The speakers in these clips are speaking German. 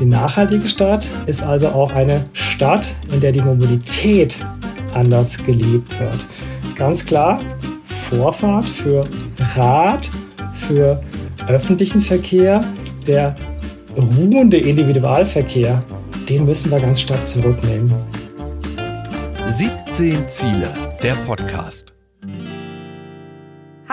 Die nachhaltige Stadt ist also auch eine Stadt, in der die Mobilität anders gelebt wird. Ganz klar, Vorfahrt für Rad, für öffentlichen Verkehr, der ruhende Individualverkehr, den müssen wir ganz stark zurücknehmen. 17 Ziele, der Podcast.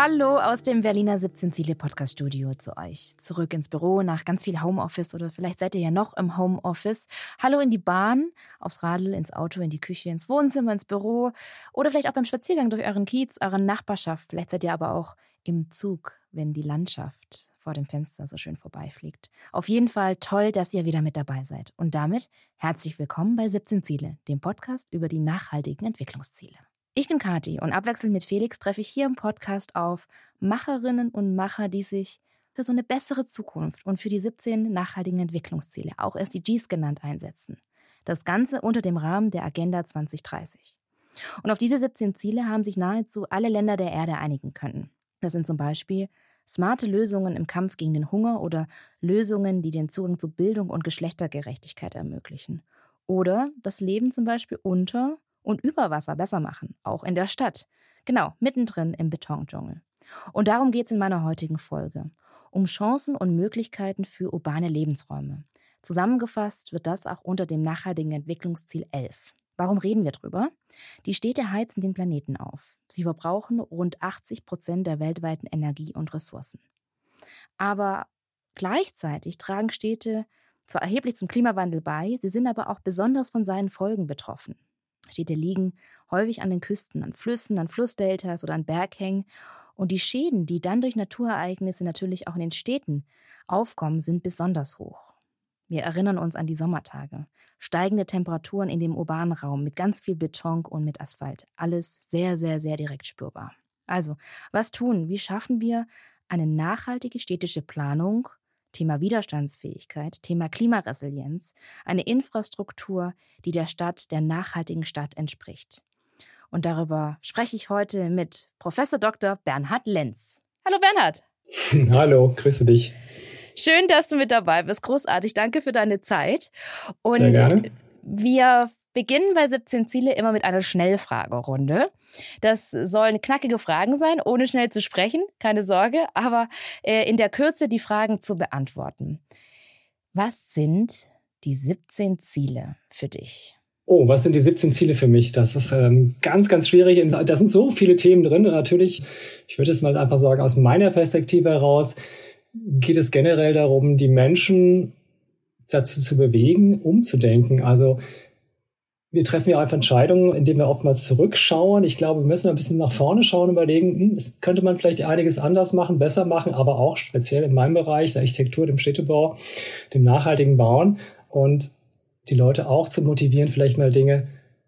Hallo aus dem Berliner 17 Ziele Podcast Studio zu euch. Zurück ins Büro nach ganz viel Homeoffice oder vielleicht seid ihr ja noch im Homeoffice. Hallo in die Bahn, aufs Radl, ins Auto, in die Küche, ins Wohnzimmer, ins Büro oder vielleicht auch beim Spaziergang durch euren Kiez, eure Nachbarschaft. Vielleicht seid ihr aber auch im Zug, wenn die Landschaft vor dem Fenster so schön vorbeifliegt. Auf jeden Fall toll, dass ihr wieder mit dabei seid. Und damit herzlich willkommen bei 17 Ziele, dem Podcast über die nachhaltigen Entwicklungsziele. Ich bin Kati und abwechselnd mit Felix treffe ich hier im Podcast auf Macherinnen und Macher, die sich für so eine bessere Zukunft und für die 17 nachhaltigen Entwicklungsziele, auch SDGs genannt, einsetzen. Das Ganze unter dem Rahmen der Agenda 2030. Und auf diese 17 Ziele haben sich nahezu alle Länder der Erde einigen können. Das sind zum Beispiel smarte Lösungen im Kampf gegen den Hunger oder Lösungen, die den Zugang zu Bildung und Geschlechtergerechtigkeit ermöglichen. Oder das Leben zum Beispiel unter und über Wasser besser machen, auch in der Stadt. Genau, mittendrin im Betondschungel. Und darum geht es in meiner heutigen Folge. Um Chancen und Möglichkeiten für urbane Lebensräume. Zusammengefasst wird das auch unter dem nachhaltigen Entwicklungsziel 11. Warum reden wir drüber? Die Städte heizen den Planeten auf. Sie verbrauchen rund 80 Prozent der weltweiten Energie und Ressourcen. Aber gleichzeitig tragen Städte zwar erheblich zum Klimawandel bei, sie sind aber auch besonders von seinen Folgen betroffen. Städte liegen häufig an den Küsten, an Flüssen, an Flussdeltas oder an Berghängen. Und die Schäden, die dann durch Naturereignisse natürlich auch in den Städten aufkommen, sind besonders hoch. Wir erinnern uns an die Sommertage. Steigende Temperaturen in dem urbanen Raum mit ganz viel Beton und mit Asphalt. Alles sehr, sehr, sehr direkt spürbar. Also, was tun? Wie schaffen wir eine nachhaltige städtische Planung Thema Widerstandsfähigkeit, Thema Klimaresilienz, eine Infrastruktur, die der Stadt, der nachhaltigen Stadt entspricht. Und darüber spreche ich heute mit Professor Dr. Bernhard Lenz. Hallo Bernhard. Hallo, grüße dich. Schön, dass du mit dabei bist. Großartig. Danke für deine Zeit. Und Sehr gerne. wir beginnen bei 17 Ziele immer mit einer Schnellfragerunde. Das sollen knackige Fragen sein, ohne schnell zu sprechen, keine Sorge, aber äh, in der Kürze die Fragen zu beantworten. Was sind die 17 Ziele für dich? Oh, was sind die 17 Ziele für mich? Das ist ähm, ganz, ganz schwierig. Da sind so viele Themen drin. Und natürlich, ich würde es mal einfach sagen, aus meiner Perspektive heraus geht es generell darum, die Menschen dazu zu bewegen, umzudenken. Also wir treffen ja einfach Entscheidungen, indem wir oftmals zurückschauen. Ich glaube, wir müssen ein bisschen nach vorne schauen überlegen, hm, könnte man vielleicht einiges anders machen, besser machen, aber auch speziell in meinem Bereich, der Architektur, dem Städtebau, dem nachhaltigen Bauen und die Leute auch zu motivieren, vielleicht mal Dinge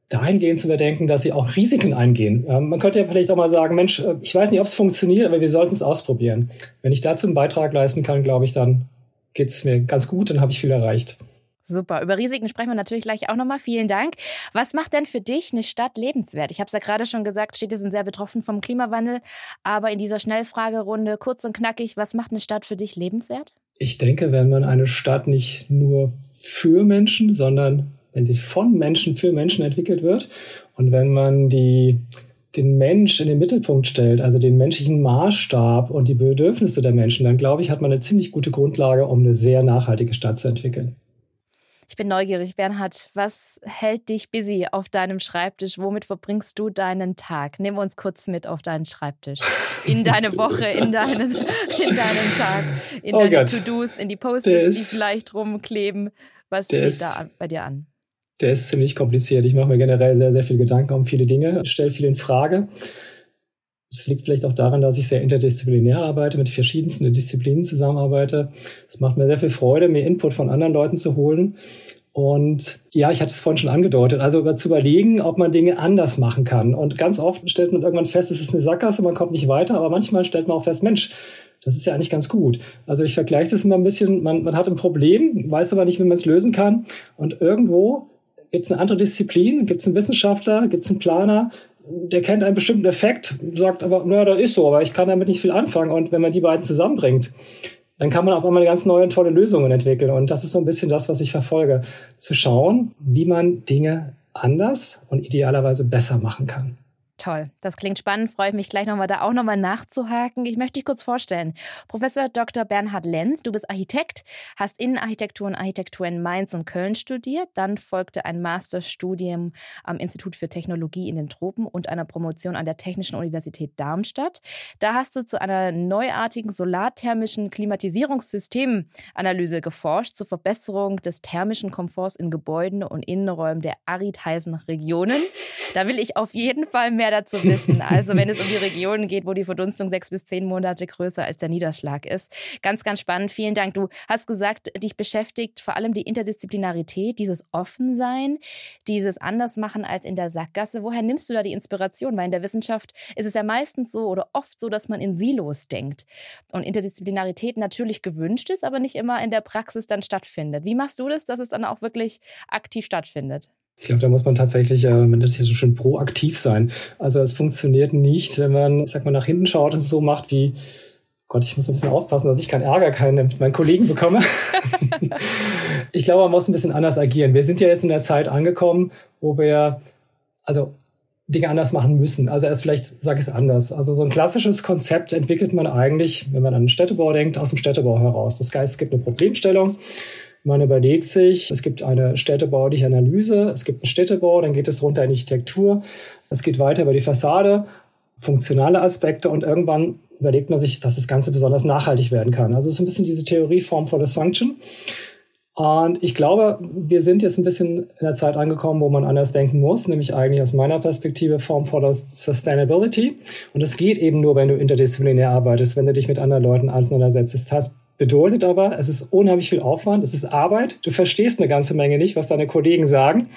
dahingehend zu überdenken, dass sie auch Risiken eingehen. Ähm, man könnte ja vielleicht auch mal sagen, Mensch, äh, ich weiß nicht, ob es funktioniert, aber wir sollten es ausprobieren. Wenn ich dazu einen Beitrag leisten kann, glaube ich, dann geht es mir ganz gut, dann habe ich viel erreicht. Super. Über Risiken sprechen wir natürlich gleich auch nochmal. Vielen Dank. Was macht denn für dich eine Stadt lebenswert? Ich habe es ja gerade schon gesagt, Städte sind sehr betroffen vom Klimawandel. Aber in dieser Schnellfragerunde, kurz und knackig, was macht eine Stadt für dich lebenswert? Ich denke, wenn man eine Stadt nicht nur für Menschen, sondern wenn sie von Menschen für Menschen entwickelt wird und wenn man die, den Mensch in den Mittelpunkt stellt, also den menschlichen Maßstab und die Bedürfnisse der Menschen, dann glaube ich, hat man eine ziemlich gute Grundlage, um eine sehr nachhaltige Stadt zu entwickeln. Ich bin neugierig, Bernhard. Was hält dich busy auf deinem Schreibtisch? Womit verbringst du deinen Tag? Nimm uns kurz mit auf deinen Schreibtisch. In deine Woche, in deinen, in deinen Tag, in oh deine To-Dos, in die Post-its, die vielleicht rumkleben. Was steht da bei dir an? Der ist ziemlich kompliziert. Ich mache mir generell sehr, sehr viel Gedanken um viele Dinge, stelle viel in Frage. Es liegt vielleicht auch daran, dass ich sehr interdisziplinär arbeite, mit verschiedensten Disziplinen zusammenarbeite. Es macht mir sehr viel Freude, mir Input von anderen Leuten zu holen. Und ja, ich hatte es vorhin schon angedeutet, also zu überlegen, ob man Dinge anders machen kann. Und ganz oft stellt man irgendwann fest, es ist eine Sackgasse, man kommt nicht weiter, aber manchmal stellt man auch fest, Mensch, das ist ja eigentlich ganz gut. Also ich vergleiche das immer ein bisschen, man, man hat ein Problem, weiß aber nicht, wie man es lösen kann. Und irgendwo gibt es eine andere Disziplin, gibt es einen Wissenschaftler, gibt es einen Planer, der kennt einen bestimmten Effekt, sagt aber, naja, das ist so, aber ich kann damit nicht viel anfangen. Und wenn man die beiden zusammenbringt, dann kann man auf einmal ganz neue und tolle Lösungen entwickeln. Und das ist so ein bisschen das, was ich verfolge. Zu schauen, wie man Dinge anders und idealerweise besser machen kann. Toll, das klingt spannend. Freue ich mich gleich nochmal da auch nochmal nachzuhaken. Ich möchte dich kurz vorstellen. Professor Dr. Bernhard Lenz, du bist Architekt, hast Innenarchitektur und Architektur in Mainz und Köln studiert. Dann folgte ein Masterstudium am Institut für Technologie in den Tropen und einer Promotion an der Technischen Universität Darmstadt. Da hast du zu einer neuartigen solarthermischen Klimatisierungssystemanalyse geforscht zur Verbesserung des thermischen Komforts in Gebäuden und Innenräumen der arid heißen Regionen. Da will ich auf jeden Fall mehr dazu wissen. Also wenn es um die Regionen geht, wo die Verdunstung sechs bis zehn Monate größer als der Niederschlag ist. Ganz, ganz spannend. Vielen Dank. Du hast gesagt, dich beschäftigt vor allem die Interdisziplinarität, dieses Offensein, dieses Andersmachen als in der Sackgasse. Woher nimmst du da die Inspiration? Weil in der Wissenschaft ist es ja meistens so oder oft so, dass man in Silos denkt. Und Interdisziplinarität natürlich gewünscht ist, aber nicht immer in der Praxis dann stattfindet. Wie machst du das, dass es dann auch wirklich aktiv stattfindet? Ich glaube, da muss man tatsächlich, äh, wenn das hier so schön proaktiv sein. Also es funktioniert nicht, wenn man, sag mal, nach hinten schaut und es so macht wie, Gott, ich muss ein bisschen aufpassen, dass ich keinen Ärger keinen meinen Kollegen bekomme. ich glaube, man muss ein bisschen anders agieren. Wir sind ja jetzt in der Zeit angekommen, wo wir also Dinge anders machen müssen. Also erst vielleicht sage ich es anders. Also so ein klassisches Konzept entwickelt man eigentlich, wenn man an den Städtebau denkt, aus dem Städtebau heraus. Das heißt, es gibt eine Problemstellung man überlegt sich, es gibt eine städtebauliche Analyse, es gibt einen Städtebau, dann geht es runter in die Architektur, es geht weiter über die Fassade, funktionale Aspekte und irgendwann überlegt man sich, dass das Ganze besonders nachhaltig werden kann. Also so ein bisschen diese Theorie Form for Function. Und ich glaube, wir sind jetzt ein bisschen in der Zeit angekommen, wo man anders denken muss, nämlich eigentlich aus meiner Perspektive Form for Sustainability. Und das geht eben nur, wenn du interdisziplinär arbeitest, wenn du dich mit anderen Leuten auseinandersetzt. Das heißt, Bedeutet aber, es ist unheimlich viel Aufwand, es ist Arbeit. Du verstehst eine ganze Menge nicht, was deine Kollegen sagen.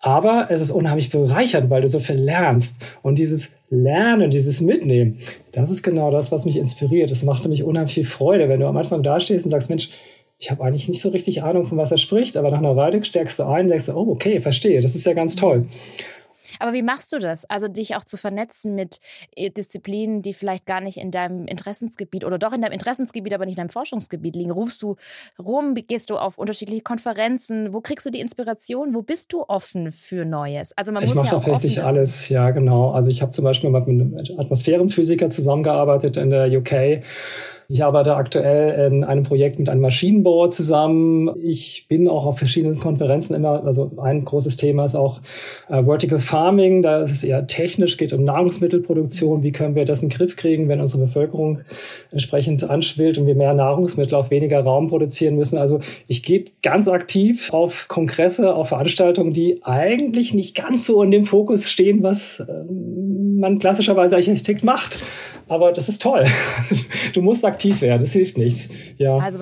Aber es ist unheimlich bereichernd, weil du so viel lernst. Und dieses Lernen, dieses Mitnehmen, das ist genau das, was mich inspiriert. Das macht nämlich unheimlich viel Freude, wenn du am Anfang dastehst und sagst, Mensch, ich habe eigentlich nicht so richtig Ahnung, von was er spricht, aber nach einer Weile stärkst du ein und denkst, oh, okay, verstehe, das ist ja ganz toll. Aber wie machst du das? Also dich auch zu vernetzen mit äh, Disziplinen, die vielleicht gar nicht in deinem Interessensgebiet oder doch in deinem Interessensgebiet, aber nicht in deinem Forschungsgebiet liegen. Rufst du rum, gehst du auf unterschiedliche Konferenzen? Wo kriegst du die Inspiration? Wo bist du offen für Neues? Also man ich mache ja tatsächlich alles, ja genau. Also ich habe zum Beispiel mit einem Atmosphärenphysiker zusammengearbeitet in der UK ich arbeite aktuell in einem Projekt mit einem Maschinenbauer zusammen. Ich bin auch auf verschiedenen Konferenzen immer, also ein großes Thema ist auch äh, Vertical Farming. Da ist es eher technisch, geht um Nahrungsmittelproduktion. Wie können wir das in den Griff kriegen, wenn unsere Bevölkerung entsprechend anschwillt und wir mehr Nahrungsmittel auf weniger Raum produzieren müssen? Also ich gehe ganz aktiv auf Kongresse, auf Veranstaltungen, die eigentlich nicht ganz so in dem Fokus stehen, was ähm, man klassischerweise Architekt macht. Aber das ist toll. Du musst aktiv werden, das hilft nichts. Ja. Also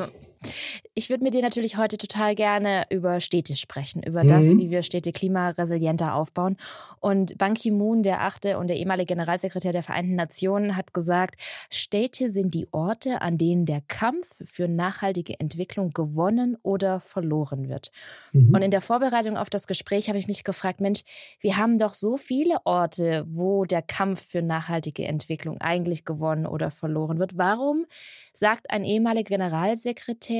ich würde mit dir natürlich heute total gerne über Städte sprechen, über mhm. das, wie wir Städte klimaresilienter aufbauen. Und Ban Ki-moon, der achte und der ehemalige Generalsekretär der Vereinten Nationen, hat gesagt, Städte sind die Orte, an denen der Kampf für nachhaltige Entwicklung gewonnen oder verloren wird. Mhm. Und in der Vorbereitung auf das Gespräch habe ich mich gefragt, Mensch, wir haben doch so viele Orte, wo der Kampf für nachhaltige Entwicklung eigentlich gewonnen oder verloren wird. Warum sagt ein ehemaliger Generalsekretär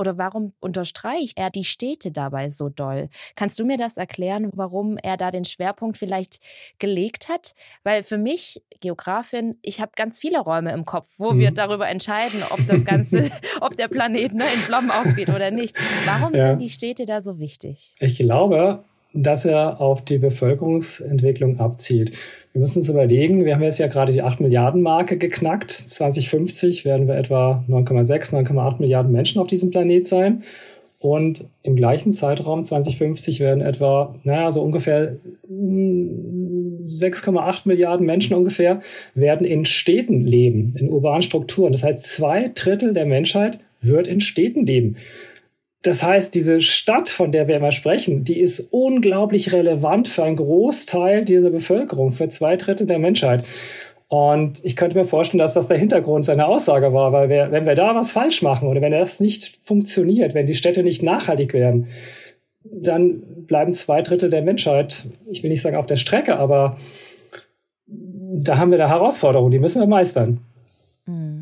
oder warum unterstreicht er die Städte dabei so doll? Kannst du mir das erklären, warum er da den Schwerpunkt vielleicht gelegt hat? Weil für mich, Geografin, ich habe ganz viele Räume im Kopf, wo mhm. wir darüber entscheiden, ob das Ganze, ob der Planet ne, in Flammen aufgeht oder nicht. Warum ja. sind die Städte da so wichtig? Ich glaube, dass er auf die Bevölkerungsentwicklung abzielt. Wir müssen uns überlegen, wir haben jetzt ja gerade die 8 Milliarden Marke geknackt. 2050 werden wir etwa 9,6, 9,8 Milliarden Menschen auf diesem Planet sein. Und im gleichen Zeitraum 2050 werden etwa, naja, so ungefähr 6,8 hm, Milliarden Menschen ungefähr werden in Städten leben, in urbanen Strukturen. Das heißt, zwei Drittel der Menschheit wird in Städten leben. Das heißt, diese Stadt, von der wir immer sprechen, die ist unglaublich relevant für einen Großteil dieser Bevölkerung, für zwei Drittel der Menschheit. Und ich könnte mir vorstellen, dass das der Hintergrund seiner Aussage war, weil wir, wenn wir da was falsch machen oder wenn das nicht funktioniert, wenn die Städte nicht nachhaltig werden, dann bleiben zwei Drittel der Menschheit, ich will nicht sagen auf der Strecke, aber da haben wir eine Herausforderung, die müssen wir meistern. Mhm.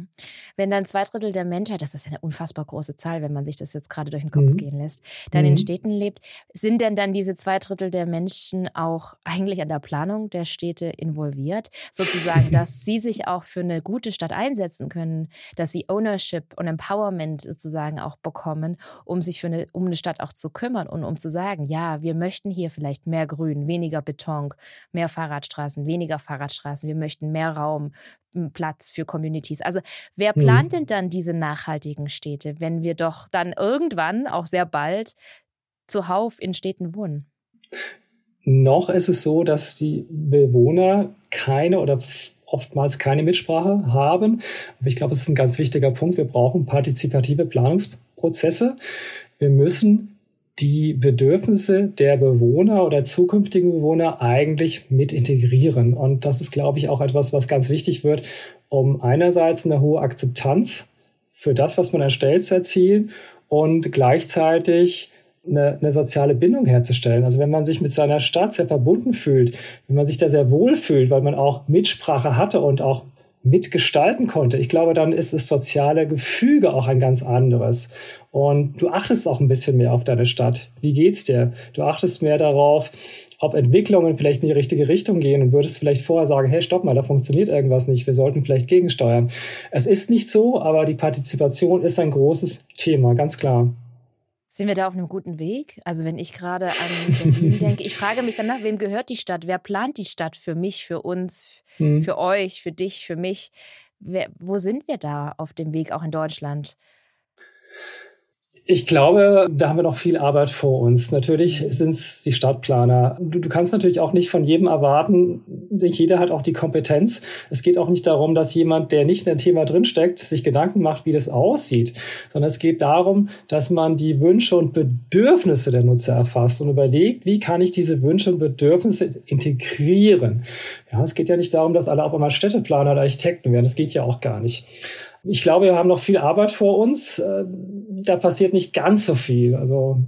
Wenn dann zwei Drittel der Menschheit, das ist eine unfassbar große Zahl, wenn man sich das jetzt gerade durch den Kopf mhm. gehen lässt, dann mhm. in Städten lebt, sind denn dann diese zwei Drittel der Menschen auch eigentlich an der Planung der Städte involviert? Sozusagen, dass sie sich auch für eine gute Stadt einsetzen können, dass sie Ownership und Empowerment sozusagen auch bekommen, um sich für eine, um eine Stadt auch zu kümmern und um zu sagen, ja, wir möchten hier vielleicht mehr Grün, weniger Beton, mehr Fahrradstraßen, weniger Fahrradstraßen, wir möchten mehr Raum, Platz für Communities. Also wer mhm. plant denn dann diese nachhaltigen Städte, wenn wir doch dann irgendwann, auch sehr bald, zuhauf in Städten wohnen? Noch ist es so, dass die Bewohner keine oder oftmals keine Mitsprache haben. Aber ich glaube, es ist ein ganz wichtiger Punkt. Wir brauchen partizipative Planungsprozesse. Wir müssen die Bedürfnisse der Bewohner oder zukünftigen Bewohner eigentlich mit integrieren. Und das ist, glaube ich, auch etwas, was ganz wichtig wird, um einerseits eine hohe Akzeptanz für das, was man erstellt, zu erzielen und gleichzeitig eine, eine, soziale Bindung herzustellen. Also wenn man sich mit seiner Stadt sehr verbunden fühlt, wenn man sich da sehr wohl fühlt, weil man auch Mitsprache hatte und auch mitgestalten konnte, ich glaube, dann ist das soziale Gefüge auch ein ganz anderes. Und du achtest auch ein bisschen mehr auf deine Stadt. Wie geht's dir? Du achtest mehr darauf, ob Entwicklungen vielleicht in die richtige Richtung gehen und würdest vielleicht vorher sagen, hey, stopp mal, da funktioniert irgendwas nicht, wir sollten vielleicht gegensteuern. Es ist nicht so, aber die Partizipation ist ein großes Thema, ganz klar. Sind wir da auf einem guten Weg? Also wenn ich gerade an Berlin denke, ich frage mich danach, wem gehört die Stadt? Wer plant die Stadt für mich, für uns, hm. für euch, für dich, für mich? Wer, wo sind wir da auf dem Weg, auch in Deutschland? Ich glaube, da haben wir noch viel Arbeit vor uns. Natürlich sind es die Stadtplaner. Du, du, kannst natürlich auch nicht von jedem erwarten, jeder hat auch die Kompetenz. Es geht auch nicht darum, dass jemand, der nicht in dem Thema drinsteckt, sich Gedanken macht, wie das aussieht, sondern es geht darum, dass man die Wünsche und Bedürfnisse der Nutzer erfasst und überlegt, wie kann ich diese Wünsche und Bedürfnisse integrieren. Ja, es geht ja nicht darum, dass alle auf einmal Städteplaner oder Architekten werden. Das geht ja auch gar nicht. Ich glaube, wir haben noch viel Arbeit vor uns. Äh, da passiert nicht ganz so viel. Also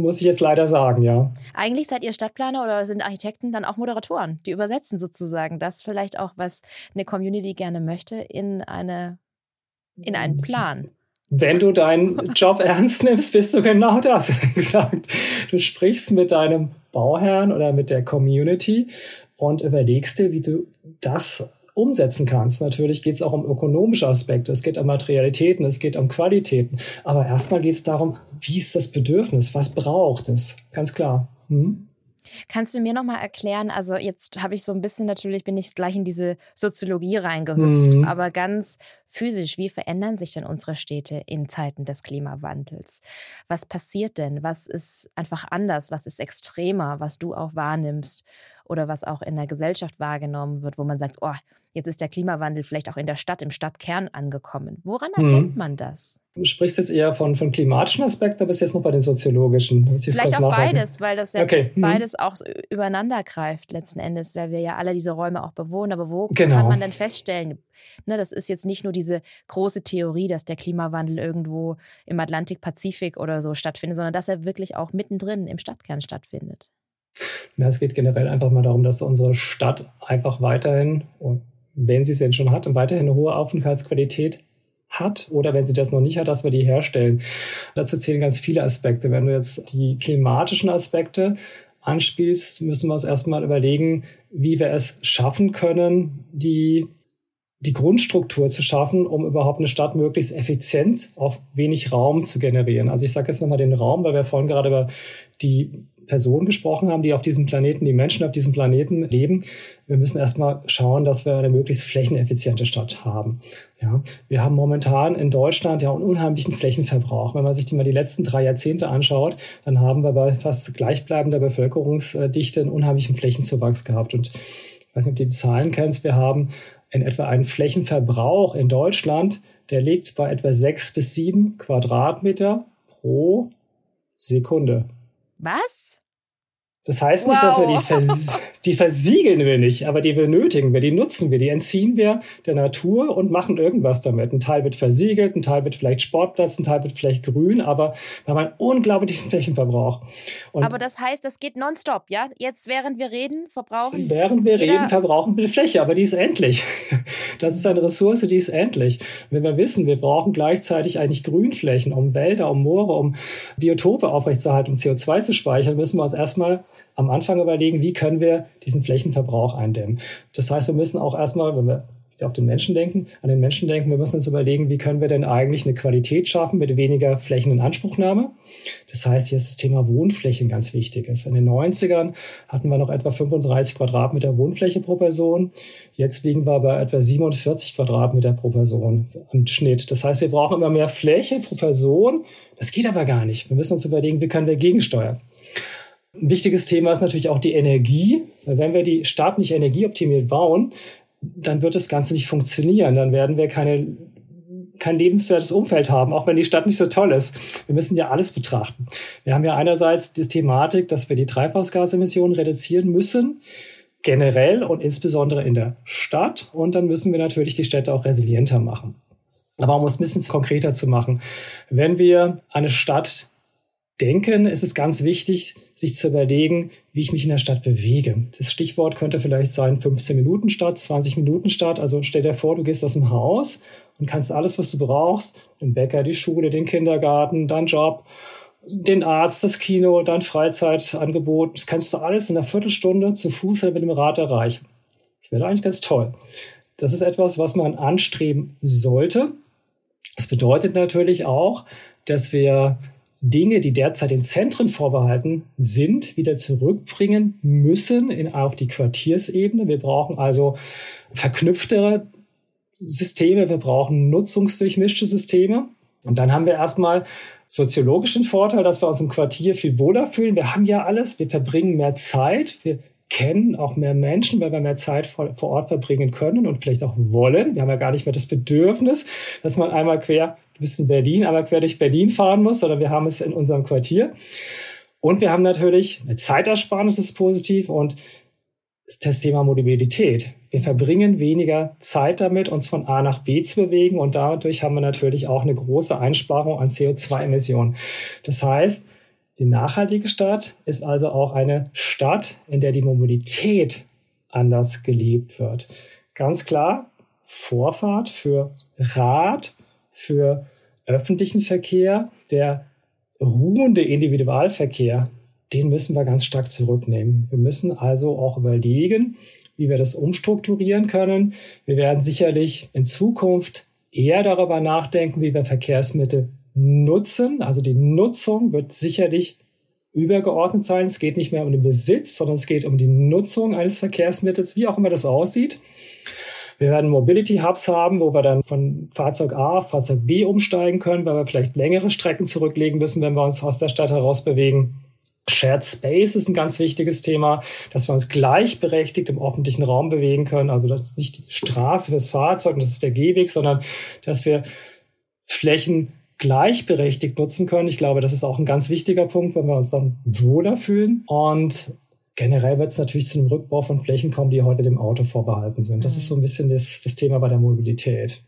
muss ich jetzt leider sagen, ja. Eigentlich seid ihr Stadtplaner oder sind Architekten dann auch Moderatoren, die übersetzen sozusagen das vielleicht auch, was eine Community gerne möchte, in eine in einen Plan. Wenn du deinen Job ernst nimmst, bist du genau das gesagt. Du sprichst mit deinem Bauherrn oder mit der Community und überlegst dir, wie du das umsetzen kannst. Natürlich geht es auch um ökonomische Aspekte, es geht um Materialitäten, es geht um Qualitäten. Aber erstmal geht es darum, wie ist das Bedürfnis, was braucht es? Ganz klar. Hm? Kannst du mir noch mal erklären, also jetzt habe ich so ein bisschen natürlich, bin ich gleich in diese Soziologie reingehüpft, mhm. aber ganz physisch, wie verändern sich denn unsere Städte in Zeiten des Klimawandels? Was passiert denn? Was ist einfach anders? Was ist extremer, was du auch wahrnimmst? Oder was auch in der Gesellschaft wahrgenommen wird, wo man sagt, oh, jetzt ist der Klimawandel vielleicht auch in der Stadt, im Stadtkern angekommen. Woran erkennt mhm. man das? Du sprichst jetzt eher von, von klimatischen Aspekten, aber bist jetzt noch bei den soziologischen. Vielleicht auch beides, weil das ja okay. mhm. beides auch übereinander greift letzten Endes, weil wir ja alle diese Räume auch bewohnen. Aber wo genau. kann man denn feststellen, ne, das ist jetzt nicht nur diese große Theorie, dass der Klimawandel irgendwo im Atlantik, Pazifik oder so stattfindet, sondern dass er wirklich auch mittendrin im Stadtkern stattfindet. Ja, es geht generell einfach mal darum, dass unsere Stadt einfach weiterhin, wenn sie es denn schon hat, weiterhin eine hohe Aufenthaltsqualität hat oder wenn sie das noch nicht hat, dass wir die herstellen. Dazu zählen ganz viele Aspekte. Wenn du jetzt die klimatischen Aspekte anspielst, müssen wir uns erstmal überlegen, wie wir es schaffen können, die, die Grundstruktur zu schaffen, um überhaupt eine Stadt möglichst effizient auf wenig Raum zu generieren. Also ich sage jetzt nochmal den Raum, weil wir vorhin gerade über die Personen gesprochen haben, die auf diesem Planeten, die Menschen auf diesem Planeten leben. Wir müssen erstmal schauen, dass wir eine möglichst flächeneffiziente Stadt haben. Ja, wir haben momentan in Deutschland ja einen unheimlichen Flächenverbrauch. Wenn man sich die mal die letzten drei Jahrzehnte anschaut, dann haben wir bei fast gleichbleibender Bevölkerungsdichte einen unheimlichen Flächenzuwachs gehabt. Und ich weiß nicht, ob du die Zahlen kennst. Wir haben in etwa einen Flächenverbrauch in Deutschland, der liegt bei etwa sechs bis sieben Quadratmeter pro Sekunde. Was? Das heißt nicht, wow. dass wir die, vers die versiegeln wir nicht, aber die benötigen wir, die nutzen wir, die entziehen wir der Natur und machen irgendwas damit. Ein Teil wird versiegelt, ein Teil wird vielleicht Sportplatz, ein Teil wird vielleicht grün, aber wir haben einen unglaublichen Flächenverbrauch. Und aber das heißt, das geht nonstop, ja? Jetzt, während wir reden, verbrauchen Während wir reden, verbrauchen wir Fläche, aber die ist endlich. Das ist eine Ressource, die ist endlich. Wenn wir wissen, wir brauchen gleichzeitig eigentlich Grünflächen, um Wälder, um Moore, um Biotope aufrechtzuerhalten, um CO2 zu speichern, müssen wir uns erstmal am Anfang überlegen, wie können wir diesen Flächenverbrauch eindämmen. Das heißt, wir müssen auch erstmal, wenn wir auf den Menschen denken, an den Menschen denken, wir müssen uns überlegen, wie können wir denn eigentlich eine Qualität schaffen mit weniger Flächen in Anspruchnahme. Das heißt, hier ist das Thema Wohnflächen ganz wichtig. In den 90ern hatten wir noch etwa 35 Quadratmeter Wohnfläche pro Person. Jetzt liegen wir bei etwa 47 Quadratmeter pro Person im Schnitt. Das heißt, wir brauchen immer mehr Fläche pro Person. Das geht aber gar nicht. Wir müssen uns überlegen, wie können wir gegensteuern. Ein wichtiges Thema ist natürlich auch die Energie. Wenn wir die Stadt nicht energieoptimiert bauen, dann wird das Ganze nicht funktionieren. Dann werden wir keine, kein lebenswertes Umfeld haben, auch wenn die Stadt nicht so toll ist. Wir müssen ja alles betrachten. Wir haben ja einerseits die Thematik, dass wir die Treibhausgasemissionen reduzieren müssen, generell und insbesondere in der Stadt. Und dann müssen wir natürlich die Städte auch resilienter machen. Aber um es ein bisschen konkreter zu machen, wenn wir eine Stadt Denken ist es ganz wichtig, sich zu überlegen, wie ich mich in der Stadt bewege. Das Stichwort könnte vielleicht sein 15 Minuten Stadt, 20 Minuten Stadt. Also stell dir vor, du gehst aus dem Haus und kannst alles, was du brauchst, den Bäcker, die Schule, den Kindergarten, deinen Job, den Arzt, das Kino, dein Freizeitangebot, das kannst du alles in einer Viertelstunde zu Fuß mit dem Rad erreichen. Das wäre eigentlich ganz toll. Das ist etwas, was man anstreben sollte. Das bedeutet natürlich auch, dass wir Dinge, die derzeit in Zentren vorbehalten sind, wieder zurückbringen müssen in, auf die Quartiersebene. Wir brauchen also verknüpftere Systeme, wir brauchen nutzungsdurchmischte Systeme. Und dann haben wir erstmal soziologischen Vorteil, dass wir uns im Quartier viel wohler fühlen. Wir haben ja alles, wir verbringen mehr Zeit, wir kennen auch mehr Menschen, weil wir mehr Zeit vor, vor Ort verbringen können und vielleicht auch wollen. Wir haben ja gar nicht mehr das Bedürfnis, dass man einmal quer bist in Berlin, aber quer durch Berlin fahren muss, sondern wir haben es in unserem Quartier. Und wir haben natürlich eine Zeitersparnis ist positiv und das Thema Mobilität. Wir verbringen weniger Zeit damit, uns von A nach B zu bewegen und dadurch haben wir natürlich auch eine große Einsparung an CO2-Emissionen. Das heißt, die nachhaltige Stadt ist also auch eine Stadt, in der die Mobilität anders gelebt wird. Ganz klar, Vorfahrt für Rad, für öffentlichen Verkehr. Der ruhende Individualverkehr, den müssen wir ganz stark zurücknehmen. Wir müssen also auch überlegen, wie wir das umstrukturieren können. Wir werden sicherlich in Zukunft eher darüber nachdenken, wie wir Verkehrsmittel nutzen. Also die Nutzung wird sicherlich übergeordnet sein. Es geht nicht mehr um den Besitz, sondern es geht um die Nutzung eines Verkehrsmittels, wie auch immer das aussieht. Wir werden Mobility Hubs haben, wo wir dann von Fahrzeug A auf Fahrzeug B umsteigen können, weil wir vielleicht längere Strecken zurücklegen müssen, wenn wir uns aus der Stadt heraus bewegen. Shared Space ist ein ganz wichtiges Thema, dass wir uns gleichberechtigt im öffentlichen Raum bewegen können. Also das ist nicht die Straße fürs Fahrzeug, das ist der Gehweg, sondern dass wir Flächen gleichberechtigt nutzen können. Ich glaube, das ist auch ein ganz wichtiger Punkt, wenn wir uns dann wohler fühlen. Und Generell wird es natürlich zu einem Rückbau von Flächen kommen, die heute dem Auto vorbehalten sind. Das mhm. ist so ein bisschen das, das, Thema bei der Mobilität.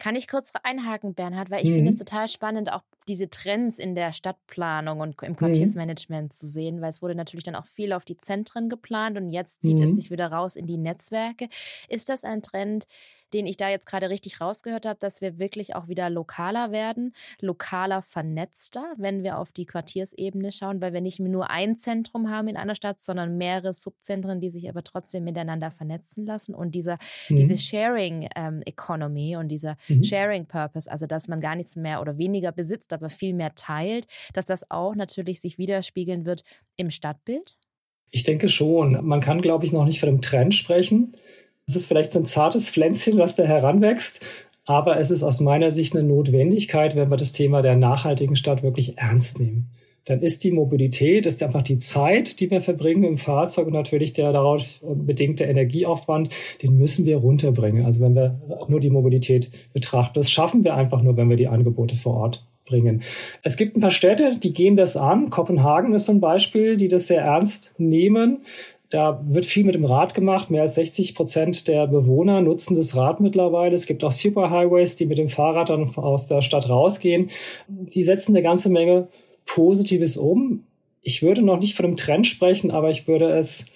Kann ich kurz einhaken, Bernhard, weil ich mhm. finde es total spannend, auch diese Trends in der Stadtplanung und im mhm. Quartiersmanagement mhm. zu sehen, weil es wurde natürlich dann auch viel auf die Zentren geplant und jetzt zieht es mhm. sich wieder raus in die Netzwerke. Ist das ein Trend, den ich da jetzt gerade richtig rausgehört habe, dass wir wirklich auch wieder lokaler werden, lokaler vernetzter, wenn wir auf die Quartiersebene schauen, weil wir nicht nur ein Zentrum haben in einer Stadt, sondern mehrere Subzentren, die sich aber trotzdem miteinander vernetzen lassen. Und dieser, mhm. diese Sharing ähm, Economy und dieser mhm. Sharing Purpose, also dass man gar nichts mehr oder weniger besitzt, aber viel mehr teilt, dass das auch natürlich sich widerspiegeln wird im Stadtbild? Ich denke schon. Man kann, glaube ich, noch nicht von einem Trend sprechen. Es ist vielleicht so ein zartes Pflänzchen, was da heranwächst, aber es ist aus meiner Sicht eine Notwendigkeit, wenn wir das Thema der nachhaltigen Stadt wirklich ernst nehmen. Dann ist die Mobilität, ist einfach die Zeit, die wir verbringen im Fahrzeug und natürlich der daraus bedingte Energieaufwand, den müssen wir runterbringen. Also wenn wir nur die Mobilität betrachten, das schaffen wir einfach nur, wenn wir die Angebote vor Ort bringen. Es gibt ein paar Städte, die gehen das an. Kopenhagen ist so ein Beispiel, die das sehr ernst nehmen. Da wird viel mit dem Rad gemacht. Mehr als 60 Prozent der Bewohner nutzen das Rad mittlerweile. Es gibt auch Superhighways, die mit dem Fahrrad dann aus der Stadt rausgehen. Die setzen eine ganze Menge Positives um. Ich würde noch nicht von einem Trend sprechen, aber ich würde es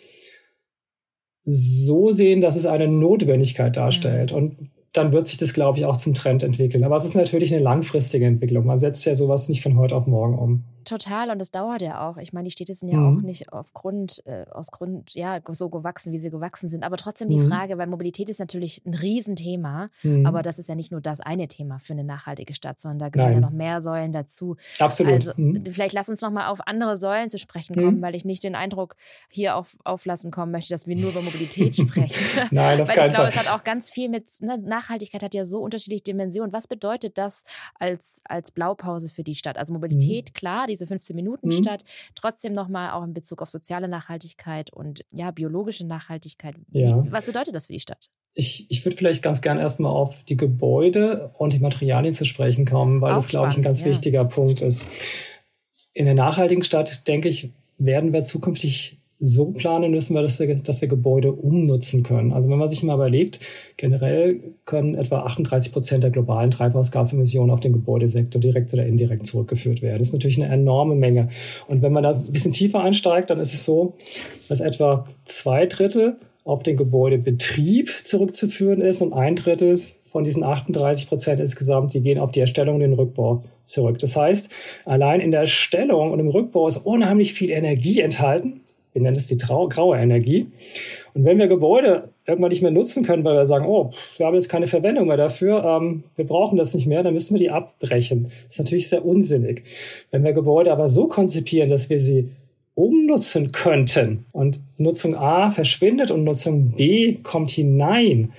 so sehen, dass es eine Notwendigkeit darstellt. Mhm. Und dann wird sich das, glaube ich, auch zum Trend entwickeln. Aber es ist natürlich eine langfristige Entwicklung. Man setzt ja sowas nicht von heute auf morgen um. Total, und das dauert ja auch. Ich meine, die Städte sind ja mhm. auch nicht aufgrund, äh, aus Grund, ja, so gewachsen, wie sie gewachsen sind. Aber trotzdem die mhm. Frage, weil Mobilität ist natürlich ein Riesenthema, mhm. aber das ist ja nicht nur das eine Thema für eine nachhaltige Stadt, sondern da gehören Nein. ja noch mehr Säulen dazu. Absolut. Also mhm. vielleicht lass uns noch mal auf andere Säulen zu sprechen kommen, mhm. weil ich nicht den Eindruck hier auf, auflassen kommen möchte, dass wir nur über Mobilität sprechen. Nein, auf weil keinen ich glaube, Fall. es hat auch ganz viel mit, ne, Nachhaltigkeit hat ja so unterschiedliche Dimensionen. Was bedeutet das als, als Blaupause für die Stadt? Also Mobilität, mhm. klar, diese 15 Minuten mhm. statt. Trotzdem nochmal auch in Bezug auf soziale Nachhaltigkeit und ja, biologische Nachhaltigkeit. Ja. Wie, was bedeutet das für die Stadt? Ich, ich würde vielleicht ganz gern erstmal auf die Gebäude und die Materialien zu sprechen kommen, weil auch das, glaube ich, ein ganz ja. wichtiger Punkt ist. In der nachhaltigen Stadt, denke ich, werden wir zukünftig so planen müssen wir dass, wir, dass wir Gebäude umnutzen können. Also wenn man sich mal überlegt, generell können etwa 38 Prozent der globalen Treibhausgasemissionen auf den Gebäudesektor direkt oder indirekt zurückgeführt werden. Das ist natürlich eine enorme Menge. Und wenn man da ein bisschen tiefer einsteigt, dann ist es so, dass etwa zwei Drittel auf den Gebäudebetrieb zurückzuführen ist und ein Drittel von diesen 38 Prozent insgesamt, die gehen auf die Erstellung und den Rückbau zurück. Das heißt, allein in der Erstellung und im Rückbau ist unheimlich viel Energie enthalten wir nennen es die Trau graue Energie. Und wenn wir Gebäude irgendwann nicht mehr nutzen können, weil wir sagen, oh, wir haben jetzt keine Verwendung mehr dafür, ähm, wir brauchen das nicht mehr, dann müssen wir die abbrechen. Das ist natürlich sehr unsinnig. Wenn wir Gebäude aber so konzipieren, dass wir sie umnutzen könnten und Nutzung A verschwindet und Nutzung B kommt hinein,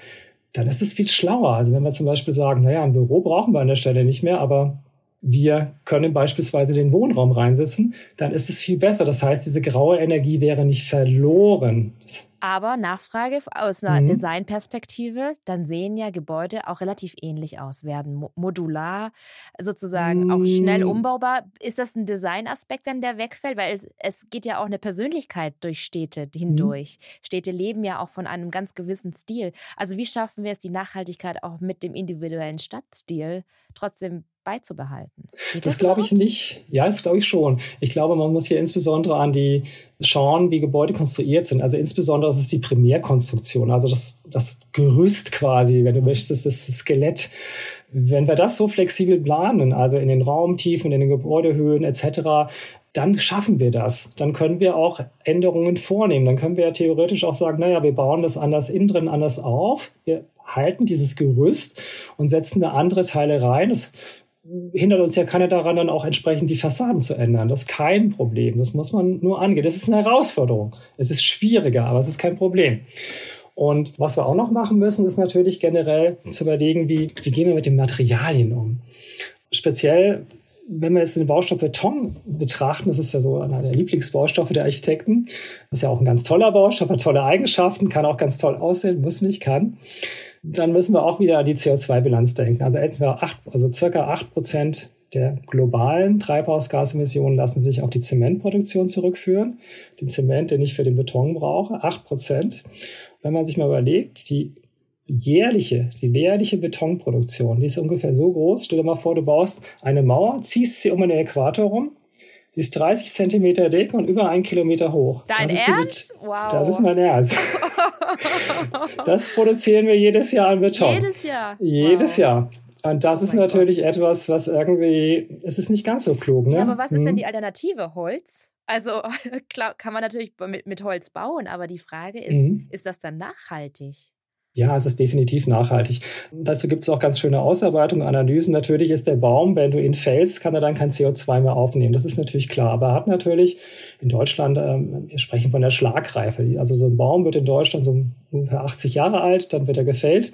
dann ist es viel schlauer. Also wenn wir zum Beispiel sagen, naja, ein Büro brauchen wir an der Stelle nicht mehr, aber wir können beispielsweise den Wohnraum reinsetzen, dann ist es viel besser. Das heißt, diese graue Energie wäre nicht verloren. Aber Nachfrage aus einer mhm. Designperspektive, dann sehen ja Gebäude auch relativ ähnlich aus, werden modular, sozusagen auch schnell mm. umbaubar. Ist das ein Designaspekt dann, der wegfällt? Weil es, es geht ja auch eine Persönlichkeit durch Städte mhm. hindurch. Mhm. Städte leben ja auch von einem ganz gewissen Stil. Also wie schaffen wir es, die Nachhaltigkeit auch mit dem individuellen Stadtstil trotzdem beizubehalten. Geht das, das glaube ich nicht. Ja, das glaube ich schon. Ich glaube, man muss hier insbesondere an die schauen, wie Gebäude konstruiert sind. Also insbesondere ist es die Primärkonstruktion, also das, das Gerüst quasi, wenn du möchtest, das Skelett. Wenn wir das so flexibel planen, also in den Raumtiefen, in den Gebäudehöhen etc., dann schaffen wir das. Dann können wir auch Änderungen vornehmen. Dann können wir ja theoretisch auch sagen, naja, wir bauen das anders innen drin anders auf. Wir halten dieses Gerüst und setzen da andere Teile rein. Das hindert uns ja keiner daran, dann auch entsprechend die Fassaden zu ändern. Das ist kein Problem. Das muss man nur angehen. Das ist eine Herausforderung. Es ist schwieriger, aber es ist kein Problem. Und was wir auch noch machen müssen, ist natürlich generell zu überlegen, wie, wie gehen wir mit den Materialien um. Speziell, wenn wir jetzt den Baustoff Beton betrachten, das ist ja so einer der Lieblingsbaustoffe der Architekten. Das ist ja auch ein ganz toller Baustoff, hat tolle Eigenschaften, kann auch ganz toll aussehen, muss nicht, kann dann müssen wir auch wieder an die CO2-Bilanz denken. Also etwa acht, also circa 8 Prozent der globalen Treibhausgasemissionen lassen sich auf die Zementproduktion zurückführen. Den Zement, den ich für den Beton brauche, 8 Prozent. Wenn man sich mal überlegt, die jährliche, die jährliche Betonproduktion, die ist ungefähr so groß. Stell dir mal vor, du baust eine Mauer, ziehst sie um den Äquator rum, die ist 30 Zentimeter dick und über einen Kilometer hoch. Dein das Ernst? wow. Das ist mein Ernst. das produzieren wir jedes Jahr an Beton. Jedes Jahr? Jedes wow. Jahr. Und das oh ist natürlich Gott. etwas, was irgendwie, es ist nicht ganz so klug. Ne? Ja, aber was ist denn hm. die Alternative? Holz? Also klar, kann man natürlich mit, mit Holz bauen, aber die Frage ist, mhm. ist das dann nachhaltig? Ja, es ist definitiv nachhaltig. Dazu gibt es auch ganz schöne Ausarbeitungen, Analysen. Natürlich ist der Baum, wenn du ihn fällst, kann er dann kein CO2 mehr aufnehmen. Das ist natürlich klar. Aber er hat natürlich in Deutschland, ähm, wir sprechen von der Schlagreife. Also so ein Baum wird in Deutschland so ungefähr 80 Jahre alt, dann wird er gefällt.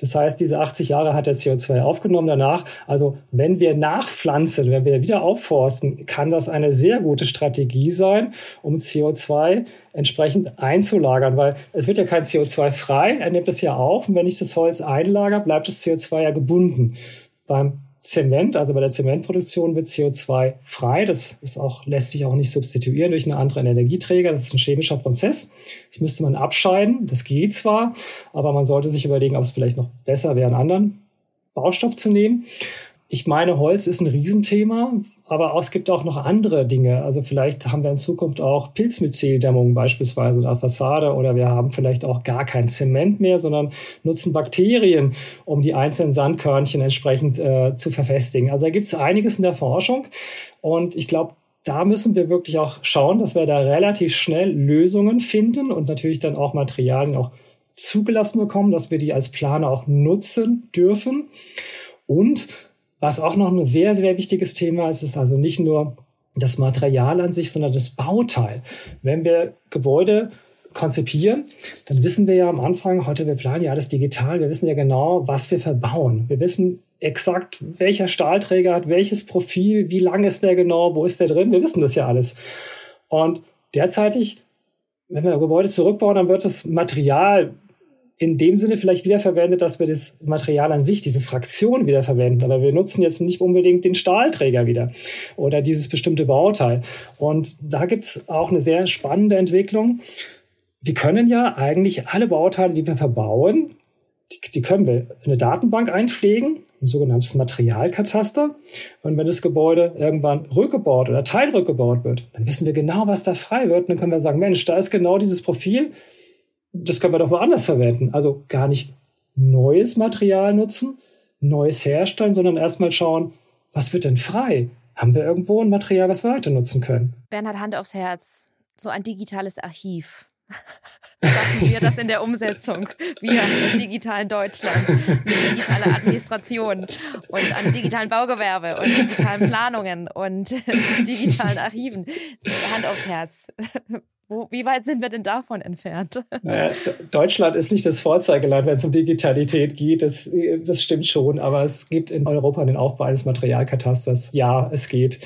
Das heißt, diese 80 Jahre hat der CO2 aufgenommen danach. Also wenn wir nachpflanzen, wenn wir wieder aufforsten, kann das eine sehr gute Strategie sein, um CO2 entsprechend einzulagern, weil es wird ja kein CO2 frei, er nimmt es ja auf und wenn ich das Holz einlager, bleibt das CO2 ja gebunden. Beim Zement, also bei der Zementproduktion wird CO2 frei. Das ist auch, lässt sich auch nicht substituieren durch einen anderen Energieträger. Das ist ein chemischer Prozess. Das müsste man abscheiden. Das geht zwar, aber man sollte sich überlegen, ob es vielleicht noch besser wäre, einen anderen Baustoff zu nehmen. Ich meine, Holz ist ein Riesenthema, aber es gibt auch noch andere Dinge. Also vielleicht haben wir in Zukunft auch Pilzmyzeldämmung beispielsweise in der Fassade oder wir haben vielleicht auch gar kein Zement mehr, sondern nutzen Bakterien, um die einzelnen Sandkörnchen entsprechend äh, zu verfestigen. Also da gibt es einiges in der Forschung und ich glaube, da müssen wir wirklich auch schauen, dass wir da relativ schnell Lösungen finden und natürlich dann auch Materialien auch zugelassen bekommen, dass wir die als Planer auch nutzen dürfen. Und was auch noch ein sehr, sehr wichtiges Thema ist, ist also nicht nur das Material an sich, sondern das Bauteil. Wenn wir Gebäude konzipieren, dann wissen wir ja am Anfang, heute wir planen ja alles digital, wir wissen ja genau, was wir verbauen. Wir wissen exakt, welcher Stahlträger hat welches Profil, wie lang ist der genau, wo ist der drin, wir wissen das ja alles. Und derzeitig, wenn wir Gebäude zurückbauen, dann wird das Material in dem Sinne vielleicht wiederverwendet, dass wir das Material an sich, diese Fraktion wiederverwenden. Aber wir nutzen jetzt nicht unbedingt den Stahlträger wieder oder dieses bestimmte Bauteil. Und da gibt es auch eine sehr spannende Entwicklung. Wir können ja eigentlich alle Bauteile, die wir verbauen, die, die können wir in eine Datenbank einpflegen, ein sogenanntes Materialkataster. Und wenn das Gebäude irgendwann rückgebaut oder teilrückgebaut wird, dann wissen wir genau, was da frei wird. Und dann können wir sagen, Mensch, da ist genau dieses Profil das können wir doch woanders verwenden. Also gar nicht neues Material nutzen, neues herstellen, sondern erstmal schauen, was wird denn frei? Haben wir irgendwo ein Material, was wir weiter nutzen können? Bernhard, Hand aufs Herz. So ein digitales Archiv. Schaffen wir das in der Umsetzung? Wir im digitalen Deutschland mit digitaler Administration und einem digitalen Baugewerbe und digitalen Planungen und digitalen Archiven. Hand aufs Herz. Wo, wie weit sind wir denn davon entfernt? Naja, Deutschland ist nicht das Vorzeigeland, wenn es um Digitalität geht. Das, das stimmt schon. Aber es gibt in Europa den Aufbau eines Materialkatasters. Ja, es geht.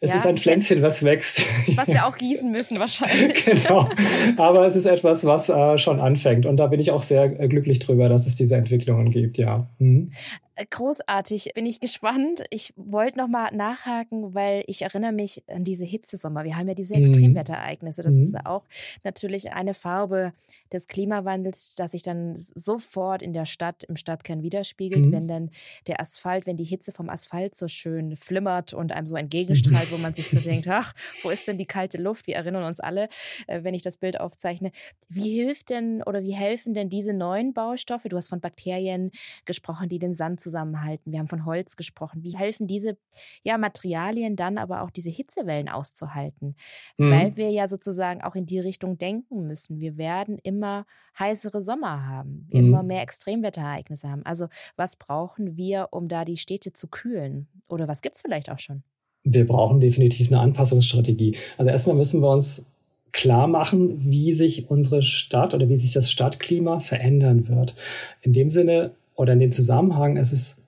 Es ja, ist ein Pflänzchen, was wächst. Was wir auch gießen müssen wahrscheinlich. genau. Aber es ist etwas, was äh, schon anfängt. Und da bin ich auch sehr äh, glücklich drüber, dass es diese Entwicklungen gibt, ja. Mhm. Äh, großartig, bin ich gespannt. Ich wollte noch mal nachhaken, weil ich erinnere mich an diese Hitzesommer. Wir haben ja diese mhm. Extremwetterereignisse. Das mhm. ist auch natürlich eine Farbe des Klimawandels, dass sich dann sofort in der Stadt, im Stadtkern widerspiegelt, mhm. wenn dann der Asphalt, wenn die Hitze vom Asphalt so schön flimmert und einem so entgegenstrahlt, wo man sich so denkt, ach, wo ist denn die kalte Luft? Wir erinnern uns alle, äh, wenn ich das Bild aufzeichne. Wie hilft denn oder wie helfen denn diese neuen Baustoffe? Du hast von Bakterien gesprochen, die den Sand zusammenhalten. Wir haben von Holz gesprochen. Wie helfen diese ja, Materialien dann aber auch diese Hitzewellen auszuhalten? Mhm. Weil wir ja sozusagen auch in die Richtung denken müssen. Wir werden immer heißere Sommer haben, mhm. immer mehr Extremwetterereignisse haben. Also was brauchen wir, um da die Städte zu kühlen? Oder was gibt es vielleicht auch schon? Wir brauchen definitiv eine Anpassungsstrategie. Also erstmal müssen wir uns klar machen, wie sich unsere Stadt oder wie sich das Stadtklima verändern wird. In dem Sinne oder in dem Zusammenhang ist es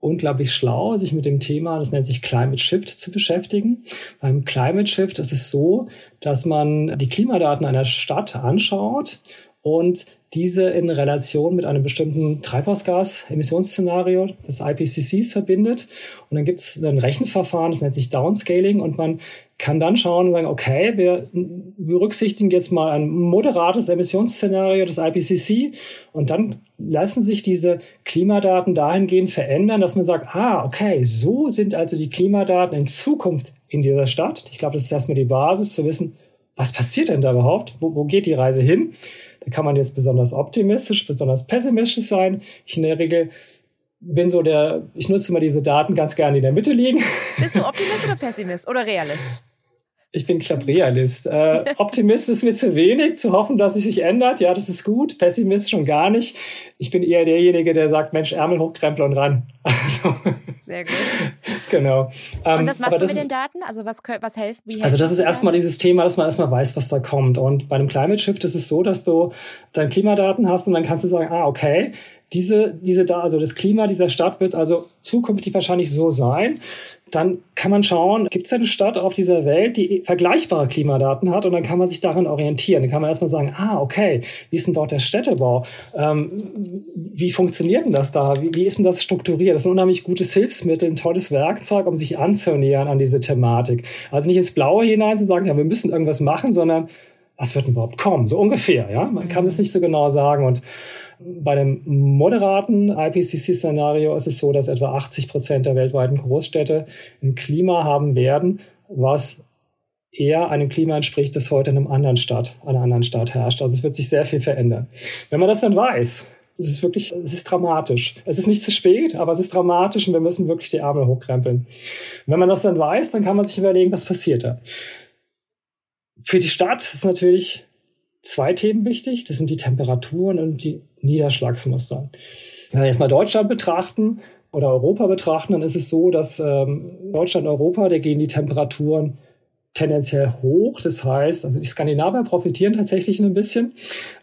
unglaublich schlau, sich mit dem Thema, das nennt sich Climate Shift, zu beschäftigen. Beim Climate Shift ist es so, dass man die Klimadaten einer Stadt anschaut und diese in Relation mit einem bestimmten Treibhausgas-Emissionsszenario des IPCCs verbindet. Und dann gibt es ein Rechenverfahren, das nennt sich Downscaling und man kann dann schauen und sagen, okay, wir berücksichtigen jetzt mal ein moderates Emissionsszenario des IPCC und dann lassen sich diese Klimadaten dahingehend verändern, dass man sagt, ah, okay, so sind also die Klimadaten in Zukunft in dieser Stadt. Ich glaube, das ist erstmal die Basis zu wissen, was passiert denn da überhaupt? Wo, wo geht die Reise hin? Da kann man jetzt besonders optimistisch, besonders pessimistisch sein. Ich in der Regel bin so der, ich nutze immer diese Daten ganz gerne, die in der Mitte liegen. Bist du Optimist oder Pessimist oder Realist? Ich bin Realist. Äh, Optimist ist mir zu wenig, zu hoffen, dass es sich ändert. Ja, das ist gut. Pessimist schon gar nicht. Ich bin eher derjenige, der sagt, Mensch, Ärmel hochkrempeln und ran. Also, Sehr gut. Genau. Ähm, und was machst du mit den Daten? Also was, was hilft? Wie also das ist erstmal dieses Thema, dass man erstmal weiß, was da kommt. Und bei einem Climate Shift ist es so, dass du deine Klimadaten hast und dann kannst du sagen, ah, okay, diese, diese da, also das Klima dieser Stadt wird also zukünftig wahrscheinlich so sein. Dann kann man schauen, gibt es eine Stadt auf dieser Welt, die vergleichbare Klimadaten hat und dann kann man sich daran orientieren. Dann kann man erstmal sagen, ah, okay, wie ist denn dort der Städtebau? Ähm, wie funktioniert denn das da? Wie, wie ist denn das strukturiert? Das ist ein unheimlich gutes Hilfsmittel, ein tolles Werkzeug, um sich anzunähern an diese Thematik. Also nicht ins Blaue hinein zu sagen, ja, wir müssen irgendwas machen, sondern was wird denn überhaupt kommen? So ungefähr, ja. Man kann es nicht so genau sagen und bei dem moderaten IPCC-Szenario ist es so, dass etwa 80 Prozent der weltweiten Großstädte ein Klima haben werden, was eher einem Klima entspricht, das heute in einem anderen Stadt, einer anderen Stadt herrscht. Also es wird sich sehr viel verändern. Wenn man das dann weiß, es ist wirklich, es ist dramatisch. Es ist nicht zu spät, aber es ist dramatisch und wir müssen wirklich die Ärmel hochkrempeln. wenn man das dann weiß, dann kann man sich überlegen, was passiert da. Für die Stadt ist natürlich zwei Themen wichtig. Das sind die Temperaturen und die Niederschlagsmuster. Wenn wir jetzt mal Deutschland betrachten oder Europa betrachten, dann ist es so, dass ähm, Deutschland und Europa, da gehen die Temperaturen tendenziell hoch. Das heißt, also die Skandinavier profitieren tatsächlich ein bisschen.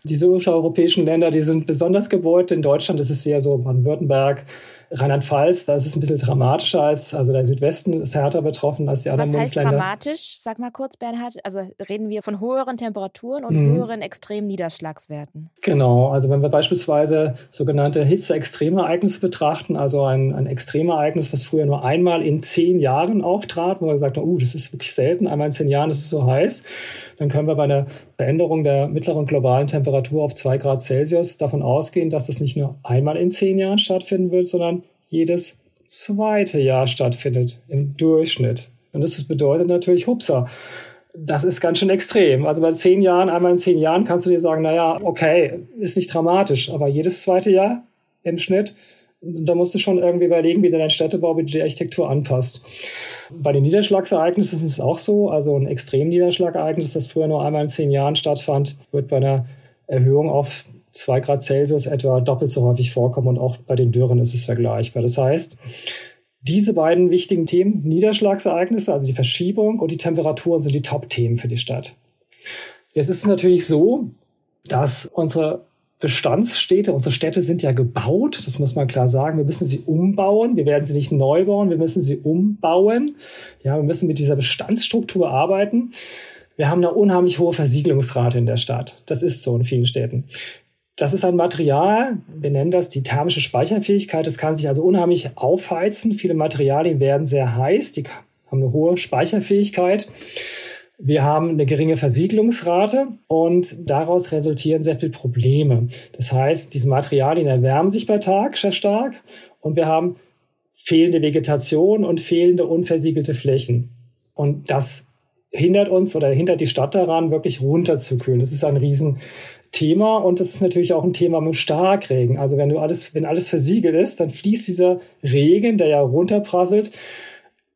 Die europäischen Länder, die sind besonders gebeut. In Deutschland ist es eher so Baden-Württemberg, Rheinland-Pfalz, da ist es ein bisschen dramatischer als, also der Südwesten ist härter betroffen als die anderen Was heißt Bundesländer. dramatisch? Sag mal kurz, Bernhard. Also reden wir von höheren Temperaturen und mhm. höheren extremen Niederschlagswerten. Genau, also wenn wir beispielsweise sogenannte Hitze-Extremereignisse betrachten, also ein, ein Extremereignis, was früher nur einmal in zehn Jahren auftrat, wo wir gesagt haben, oh, das ist wirklich selten, einmal in zehn Jahren ist es so heiß, dann können wir bei einer Veränderung der mittleren globalen Temperatur auf zwei Grad Celsius davon ausgehen, dass das nicht nur einmal in zehn Jahren stattfinden wird, sondern jedes zweite Jahr stattfindet im Durchschnitt. Und das bedeutet natürlich, hupsa, das ist ganz schön extrem. Also bei zehn Jahren, einmal in zehn Jahren kannst du dir sagen, naja, okay, ist nicht dramatisch, aber jedes zweite Jahr im Schnitt, da musst du schon irgendwie überlegen, wie du dein Städtebau, wie du die Architektur anpasst. Bei den Niederschlagsereignissen ist es auch so. Also ein Extremniederschlagereignis, das früher nur einmal in zehn Jahren stattfand, wird bei einer Erhöhung auf 2 Grad Celsius etwa doppelt so häufig vorkommen und auch bei den Dürren ist es vergleichbar. Das heißt, diese beiden wichtigen Themen, Niederschlagsereignisse, also die Verschiebung und die Temperaturen, sind die Top-Themen für die Stadt. Jetzt ist es natürlich so, dass unsere Bestandsstädte, unsere Städte sind ja gebaut, das muss man klar sagen. Wir müssen sie umbauen. Wir werden sie nicht neu bauen, wir müssen sie umbauen. Ja, wir müssen mit dieser Bestandsstruktur arbeiten. Wir haben eine unheimlich hohe Versiegelungsrate in der Stadt. Das ist so in vielen Städten. Das ist ein Material, wir nennen das die thermische Speicherfähigkeit. Das kann sich also unheimlich aufheizen. Viele Materialien werden sehr heiß, die haben eine hohe Speicherfähigkeit. Wir haben eine geringe Versiegelungsrate und daraus resultieren sehr viele Probleme. Das heißt, diese Materialien erwärmen sich bei Tag sehr stark und wir haben fehlende Vegetation und fehlende unversiegelte Flächen. Und das hindert uns oder hindert die Stadt daran, wirklich runterzukühlen. Das ist ein Riesenthema und das ist natürlich auch ein Thema mit Starkregen. Also wenn du alles, wenn alles versiegelt ist, dann fließt dieser Regen, der ja runterprasselt,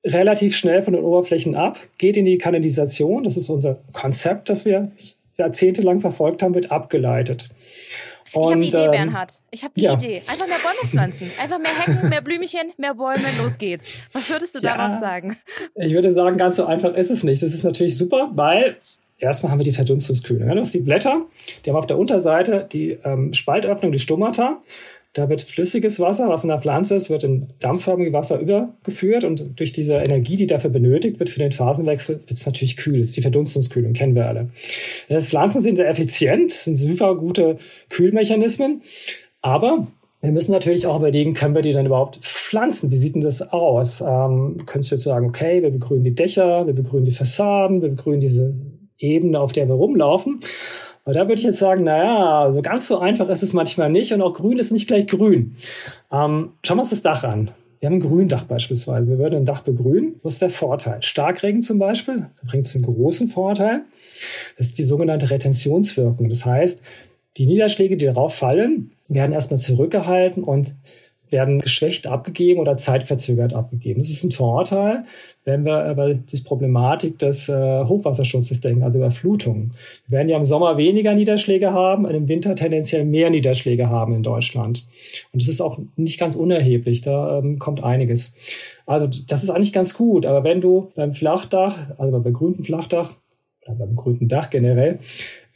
relativ schnell von den Oberflächen ab, geht in die Kanalisation. Das ist unser Konzept, das wir jahrzehntelang verfolgt haben, wird abgeleitet. Und, ich habe die Idee, ähm, Bernhard. Ich habe die ja. Idee. Einfach mehr Bäume pflanzen. Einfach mehr Hecken, mehr Blümchen, mehr Bäume. Los geht's. Was würdest du ja, darauf sagen? Ich würde sagen, ganz so einfach ist es nicht. Das ist natürlich super, weil erstmal haben wir die Verdunstungskühlung. Das sind die Blätter. Die haben auf der Unterseite die ähm, Spaltöffnung, die Stomata. Da wird flüssiges Wasser, was in der Pflanze ist, wird in dampfförmiges Wasser übergeführt und durch diese Energie, die dafür benötigt wird für den Phasenwechsel, wird es natürlich kühl. Das ist die Verdunstungskühlung, kennen wir alle. Das Pflanzen sind sehr effizient, sind super gute Kühlmechanismen, aber wir müssen natürlich auch überlegen, können wir die dann überhaupt pflanzen? Wie sieht denn das aus? Ähm, könntest du jetzt sagen, okay, wir begrünen die Dächer, wir begrünen die Fassaden, wir begrünen diese Ebene, auf der wir rumlaufen. Aber da würde ich jetzt sagen, naja, so ganz so einfach ist es manchmal nicht und auch grün ist nicht gleich grün. Ähm, schauen wir uns das Dach an. Wir haben ein Gründach beispielsweise. Wir würden ein Dach begrünen. Wo ist der Vorteil? Starkregen zum Beispiel, da bringt es einen großen Vorteil. Das ist die sogenannte Retentionswirkung. Das heißt, die Niederschläge, die darauf fallen, werden erstmal zurückgehalten und werden geschwächt abgegeben oder zeitverzögert abgegeben. Das ist ein Vorteil, wenn wir über die Problematik des äh, Hochwasserschutzes denken, also Überflutungen. Wir werden ja im Sommer weniger Niederschläge haben und im Winter tendenziell mehr Niederschläge haben in Deutschland. Und das ist auch nicht ganz unerheblich, da ähm, kommt einiges. Also das ist eigentlich ganz gut, aber wenn du beim Flachdach, also beim begrünten Flachdach oder beim begrünten Dach generell,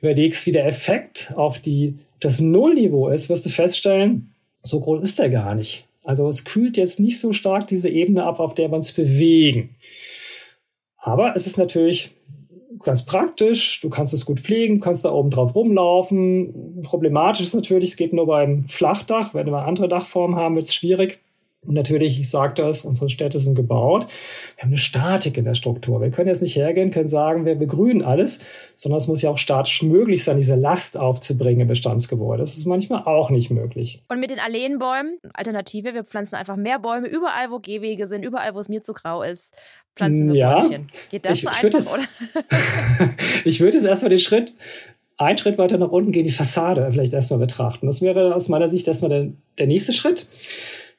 überlegst, wie der Effekt auf die, das Nullniveau ist, wirst du feststellen, so groß ist der gar nicht. Also es kühlt jetzt nicht so stark diese Ebene ab, auf der wir uns bewegen. Aber es ist natürlich ganz praktisch. Du kannst es gut pflegen, kannst da oben drauf rumlaufen. Problematisch ist natürlich, es geht nur beim Flachdach. Wenn wir andere Dachformen haben, wird es schwierig. Und natürlich, ich sagte es, unsere Städte sind gebaut. Wir haben eine Statik in der Struktur. Wir können jetzt nicht hergehen, können sagen, wir begrünen alles, sondern es muss ja auch statisch möglich sein, diese Last aufzubringen im Bestandsgebäude. Das ist manchmal auch nicht möglich. Und mit den Alleenbäumen, Alternative, wir pflanzen einfach mehr Bäume überall, wo Gehwege sind, überall, wo es mir zu grau ist, pflanzen wir ja, Bäumchen. Geht das ich, so ich einfach, oder? ich würde jetzt erstmal den Schritt einen Schritt weiter nach unten gehen, die Fassade vielleicht erstmal betrachten. Das wäre aus meiner Sicht erstmal der, der nächste Schritt.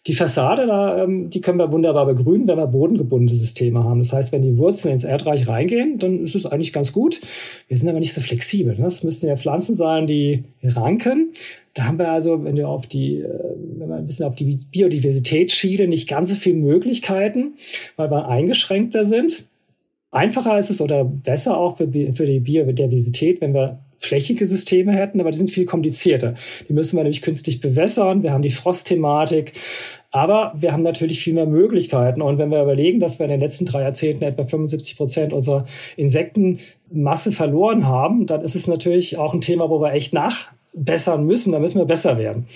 Die Fassade, da, ähm, die können wir wunderbar begrünen, wenn wir bodengebundene Systeme haben. Das heißt, wenn die Wurzeln ins Erdreich reingehen, dann ist es eigentlich ganz gut. Wir sind aber nicht so flexibel. Ne? Das müssten ja Pflanzen sein, die ranken. Da haben wir also, wenn wir auf die, äh, wenn wir ein bisschen auf die Biodiversität schielen, nicht ganz so viele Möglichkeiten, weil wir eingeschränkter sind. Einfacher ist es oder besser auch für, für die Biodiversität, wenn wir flächige Systeme hätten, aber die sind viel komplizierter. Die müssen wir nämlich künstlich bewässern. Wir haben die Frostthematik. Aber wir haben natürlich viel mehr Möglichkeiten. Und wenn wir überlegen, dass wir in den letzten drei Jahrzehnten etwa 75 Prozent unserer Insektenmasse verloren haben, dann ist es natürlich auch ein Thema, wo wir echt nachbessern müssen. Da müssen wir besser werden.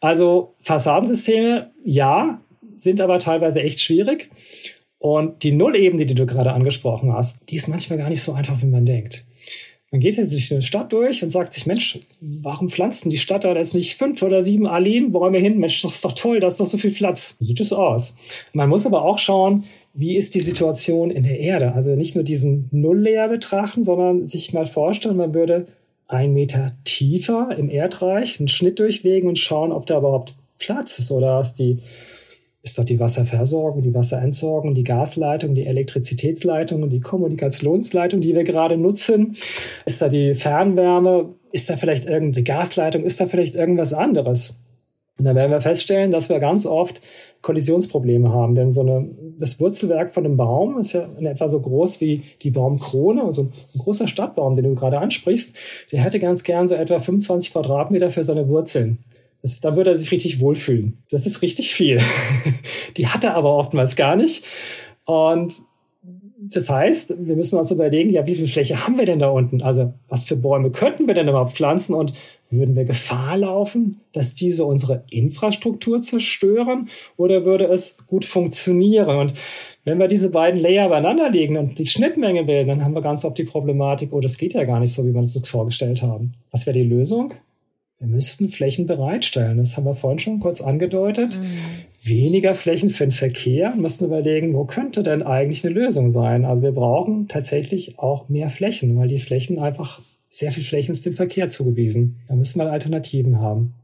Also Fassadensysteme, ja, sind aber teilweise echt schwierig. Und die Nullebene, die du gerade angesprochen hast, die ist manchmal gar nicht so einfach, wie man denkt. Man geht jetzt durch eine Stadt durch und sagt sich, Mensch, warum pflanzt denn die Stadt da jetzt nicht fünf oder sieben Alleenbäume hin? Mensch, das ist doch toll, da ist doch so viel Platz. So sieht es aus. Man muss aber auch schauen, wie ist die Situation in der Erde? Also nicht nur diesen Nullleer betrachten, sondern sich mal vorstellen, man würde einen Meter tiefer im Erdreich einen Schnitt durchlegen und schauen, ob da überhaupt Platz ist oder ist die ist dort die Wasserversorgung, die Wasserentsorgung, die Gasleitung, die Elektrizitätsleitung und die Kommunikationsleitung, die wir gerade nutzen? Ist da die Fernwärme? Ist da vielleicht irgendeine Gasleitung? Ist da vielleicht irgendwas anderes? Und dann werden wir feststellen, dass wir ganz oft Kollisionsprobleme haben. Denn so eine, das Wurzelwerk von einem Baum ist ja in etwa so groß wie die Baumkrone. Und so ein großer Stadtbaum, den du gerade ansprichst, der hätte ganz gern so etwa 25 Quadratmeter für seine Wurzeln. Das, da würde er sich richtig wohlfühlen. Das ist richtig viel. Die hat er aber oftmals gar nicht. Und das heißt, wir müssen uns überlegen, ja, wie viel Fläche haben wir denn da unten? Also, was für Bäume könnten wir denn überhaupt pflanzen und würden wir Gefahr laufen, dass diese unsere Infrastruktur zerstören oder würde es gut funktionieren? Und wenn wir diese beiden Layer beieinander legen und die Schnittmenge wählen, dann haben wir ganz oft die Problematik, oh, das geht ja gar nicht so, wie wir uns das vorgestellt haben. Was wäre die Lösung? Wir müssten Flächen bereitstellen. Das haben wir vorhin schon kurz angedeutet. Mhm. Weniger Flächen für den Verkehr. Wir müssten überlegen, wo könnte denn eigentlich eine Lösung sein? Also wir brauchen tatsächlich auch mehr Flächen, weil die Flächen einfach, sehr viel Flächen ist dem Verkehr zugewiesen. Da müssen wir Alternativen haben.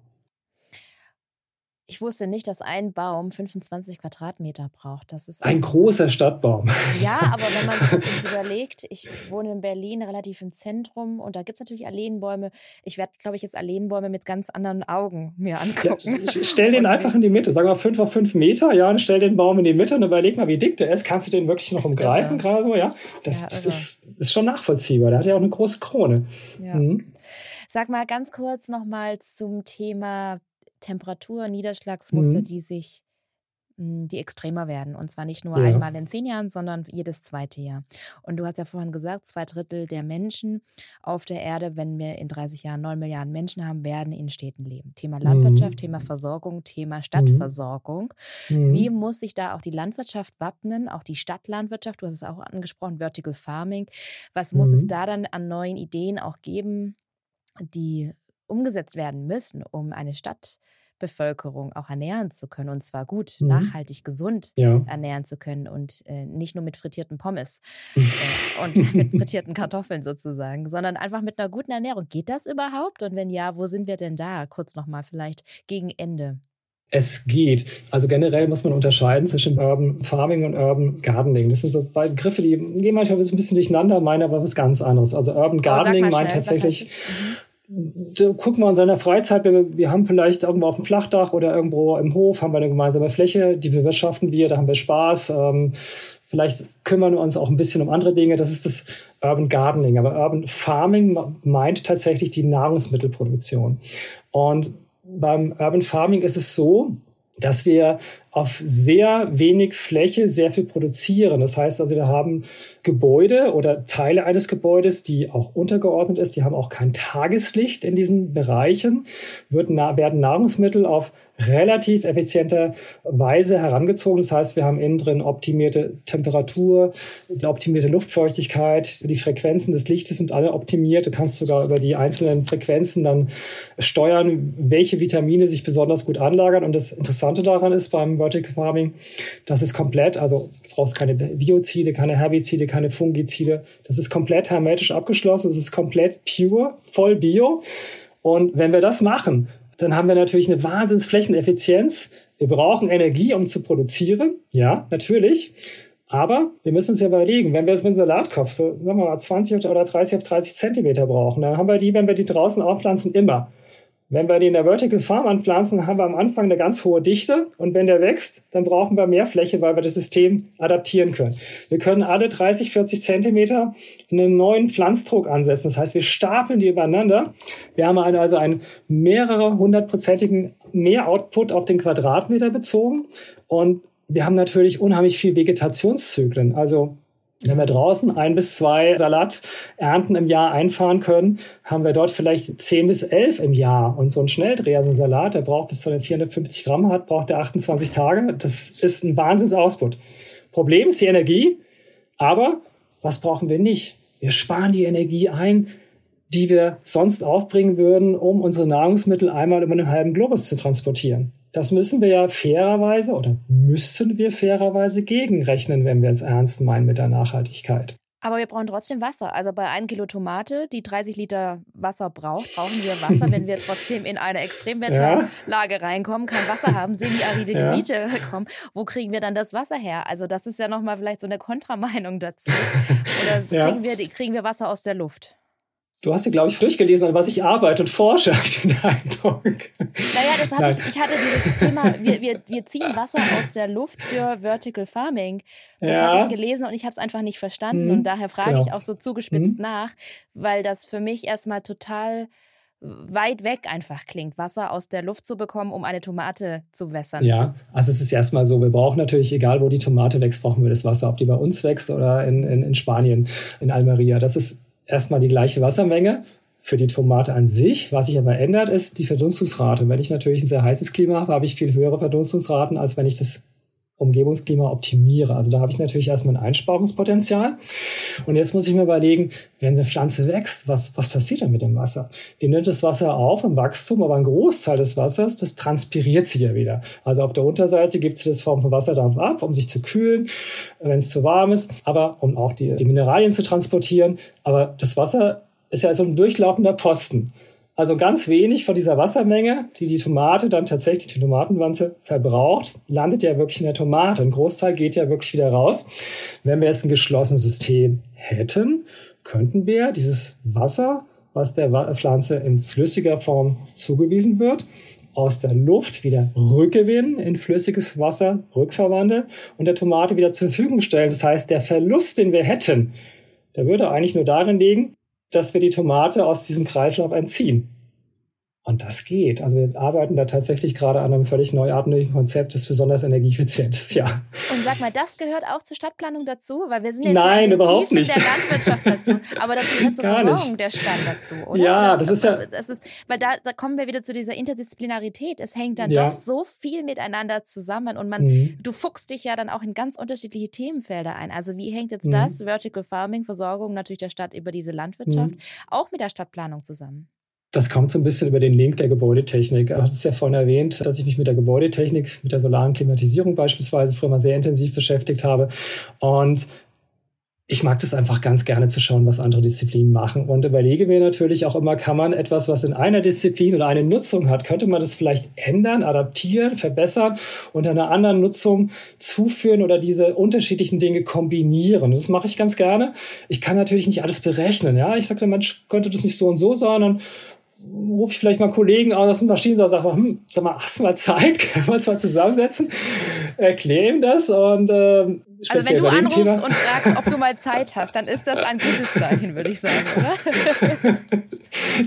Ich wusste nicht, dass ein Baum 25 Quadratmeter braucht. Das ist ein großer Stadtbaum. Ja, aber wenn man sich das jetzt überlegt, ich wohne in Berlin relativ im Zentrum und da gibt es natürlich Alleenbäume. Ich werde, glaube ich, jetzt Alleenbäume mit ganz anderen Augen mir angucken. Ja, stell den einfach in die Mitte, sagen wir fünf auf fünf Meter, ja, und stell den Baum in die Mitte und überleg mal, wie dick der ist. Kannst du den wirklich noch umgreifen gerade so, ja? Das, ja, das ist, ist, schon nachvollziehbar. Der hat ja auch eine große Krone. Ja. Mhm. Sag mal ganz kurz nochmals zum Thema Temperatur, Niederschlagsmuster, mhm. die sich hm, die extremer werden. Und zwar nicht nur ja. einmal in zehn Jahren, sondern jedes zweite Jahr. Und du hast ja vorhin gesagt, zwei Drittel der Menschen auf der Erde, wenn wir in 30 Jahren neun Milliarden Menschen haben, werden in Städten leben. Thema Landwirtschaft, mhm. Thema Versorgung, Thema mhm. Stadtversorgung. Mhm. Wie muss sich da auch die Landwirtschaft wappnen, auch die Stadtlandwirtschaft? Du hast es auch angesprochen, Vertical Farming. Was muss es mhm. da dann an neuen Ideen auch geben, die umgesetzt werden müssen, um eine Stadtbevölkerung auch ernähren zu können und zwar gut, mhm. nachhaltig, gesund ja. ernähren zu können und äh, nicht nur mit frittierten Pommes äh, und mit frittierten Kartoffeln sozusagen, sondern einfach mit einer guten Ernährung. Geht das überhaupt? Und wenn ja, wo sind wir denn da? Kurz nochmal vielleicht gegen Ende. Es geht. Also generell muss man unterscheiden zwischen Urban Farming und Urban Gardening. Das sind so zwei Begriffe, die gehen manchmal ein bisschen durcheinander, meinen aber was ganz anderes. Also Urban Gardening oh, meint tatsächlich mhm gucken wir in seiner Freizeit, wir, wir haben vielleicht irgendwo auf dem Flachdach oder irgendwo im Hof, haben wir eine gemeinsame Fläche, die bewirtschaften wir, da haben wir Spaß. Ähm, vielleicht kümmern wir uns auch ein bisschen um andere Dinge. Das ist das Urban Gardening. Aber Urban Farming meint tatsächlich die Nahrungsmittelproduktion. Und beim Urban Farming ist es so, dass wir auf sehr wenig Fläche sehr viel produzieren. Das heißt also, wir haben Gebäude oder Teile eines Gebäudes, die auch untergeordnet ist, die haben auch kein Tageslicht in diesen Bereichen, wird, werden Nahrungsmittel auf relativ effizienter Weise herangezogen. Das heißt, wir haben innen drin optimierte Temperatur, optimierte Luftfeuchtigkeit, die Frequenzen des Lichtes sind alle optimiert. Du kannst sogar über die einzelnen Frequenzen dann steuern, welche Vitamine sich besonders gut anlagern. Und das Interessante daran ist beim Vertical Farming, dass es komplett, also du brauchst keine Biozide, keine Herbizide, keine Fungizide. Das ist komplett hermetisch abgeschlossen. Es ist komplett pure, voll bio. Und wenn wir das machen, dann haben wir natürlich eine Wahnsinnsflächeneffizienz. Wir brauchen Energie, um zu produzieren. Ja, natürlich. Aber wir müssen uns ja überlegen, wenn wir jetzt mit einem Salatkopf so sagen wir mal 20 oder 30 auf 30 Zentimeter brauchen, dann haben wir die, wenn wir die draußen aufpflanzen, immer. Wenn wir den in der Vertical Farm anpflanzen, haben wir am Anfang eine ganz hohe Dichte und wenn der wächst, dann brauchen wir mehr Fläche, weil wir das System adaptieren können. Wir können alle 30, 40 Zentimeter einen neuen Pflanzdruck ansetzen. Das heißt, wir stapeln die übereinander. Wir haben also einen mehrere hundertprozentigen Mehroutput auf den Quadratmeter bezogen und wir haben natürlich unheimlich viel Vegetationszyklen. Also wenn wir draußen ein bis zwei Salaternten im Jahr einfahren können, haben wir dort vielleicht zehn bis elf im Jahr. Und so ein Schnelldreher, so ein Salat, der braucht bis zu 450 Gramm hat, braucht der 28 Tage. Das ist ein Wahnsinnsausbud. Problem ist die Energie, aber was brauchen wir nicht? Wir sparen die Energie ein, die wir sonst aufbringen würden, um unsere Nahrungsmittel einmal über einen halben Globus zu transportieren. Das müssen wir ja fairerweise oder müssten wir fairerweise gegenrechnen, wenn wir es ernst meinen mit der Nachhaltigkeit. Aber wir brauchen trotzdem Wasser. Also bei 1 Kilo Tomate, die 30 Liter Wasser braucht, brauchen wir Wasser, wenn wir trotzdem in eine Extremwetterlage ja. reinkommen, kein Wasser haben, semi-aride ja. Gebiete kommen. Wo kriegen wir dann das Wasser her? Also das ist ja nochmal vielleicht so eine Kontrameinung dazu. Oder kriegen, ja. wir, kriegen wir Wasser aus der Luft? Du hast ja, glaube ich, durchgelesen, an was ich arbeite und forsche, habe ich den Eindruck. Naja, das hatte ich, ich hatte dieses Thema, wir, wir, wir ziehen Wasser aus der Luft für Vertical Farming. Das ja. hatte ich gelesen und ich habe es einfach nicht verstanden. Mhm. Und daher frage genau. ich auch so zugespitzt mhm. nach, weil das für mich erstmal total weit weg einfach klingt, Wasser aus der Luft zu bekommen, um eine Tomate zu wässern. Ja, also es ist erstmal so, wir brauchen natürlich, egal wo die Tomate wächst, brauchen wir das Wasser, ob die bei uns wächst oder in, in, in Spanien, in Almeria. Das ist erstmal die gleiche Wassermenge für die Tomate an sich. Was sich aber ändert, ist die Verdunstungsrate. Wenn ich natürlich ein sehr heißes Klima habe, habe ich viel höhere Verdunstungsraten, als wenn ich das Umgebungsklima optimiere. Also da habe ich natürlich erstmal ein Einsparungspotenzial. Und jetzt muss ich mir überlegen, wenn eine Pflanze wächst, was, was passiert dann mit dem Wasser? Die nimmt das Wasser auf im Wachstum, aber ein Großteil des Wassers, das transpiriert sie ja wieder. Also auf der Unterseite gibt sie das Form von Wasserdampf ab, um sich zu kühlen, wenn es zu warm ist, aber um auch die, die Mineralien zu transportieren. Aber das Wasser ist ja so ein durchlaufender Posten. Also ganz wenig von dieser Wassermenge, die die Tomate dann tatsächlich, die Tomatenwanze verbraucht, landet ja wirklich in der Tomate. Ein Großteil geht ja wirklich wieder raus. Wenn wir jetzt ein geschlossenes System hätten, könnten wir dieses Wasser, was der Pflanze in flüssiger Form zugewiesen wird, aus der Luft wieder rückgewinnen, in flüssiges Wasser rückverwandeln und der Tomate wieder zur Verfügung stellen. Das heißt, der Verlust, den wir hätten, der würde eigentlich nur darin liegen, dass wir die Tomate aus diesem Kreislauf entziehen. Und das geht. Also wir arbeiten da tatsächlich gerade an einem völlig neuartigen Konzept, das besonders energieeffizient ist, ja. Und sag mal, das gehört auch zur Stadtplanung dazu? Weil wir sind jetzt Nein, überhaupt Tiefen nicht. der Landwirtschaft dazu. Aber das gehört zur Gar Versorgung nicht. der Stadt dazu, oder? Ja, oder? das ist ja... Das ist, weil da, da kommen wir wieder zu dieser Interdisziplinarität. Es hängt dann ja. doch so viel miteinander zusammen und man, mhm. du fuchst dich ja dann auch in ganz unterschiedliche Themenfelder ein. Also wie hängt jetzt mhm. das, Vertical Farming, Versorgung natürlich der Stadt über diese Landwirtschaft, mhm. auch mit der Stadtplanung zusammen? Das kommt so ein bisschen über den Link der Gebäudetechnik. Du hast es ja vorhin erwähnt, dass ich mich mit der Gebäudetechnik, mit der solaren Klimatisierung beispielsweise früher mal sehr intensiv beschäftigt habe. Und ich mag das einfach ganz gerne zu schauen, was andere Disziplinen machen und überlege mir natürlich auch immer, kann man etwas, was in einer Disziplin oder eine Nutzung hat, könnte man das vielleicht ändern, adaptieren, verbessern und einer anderen Nutzung zuführen oder diese unterschiedlichen Dinge kombinieren. Das mache ich ganz gerne. Ich kann natürlich nicht alles berechnen. Ja, ich sage, Mensch, könnte das nicht so und so sein? Rufe ich vielleicht mal Kollegen aus dem Maschinenbau und sage, hm, sag mal, hast du mal Zeit? Können wir uns mal zusammensetzen? Erkläre ihm das und äh, also wenn du anrufst Thema. und fragst, ob du mal Zeit hast, dann ist das ein gutes Zeichen, würde ich sagen, oder?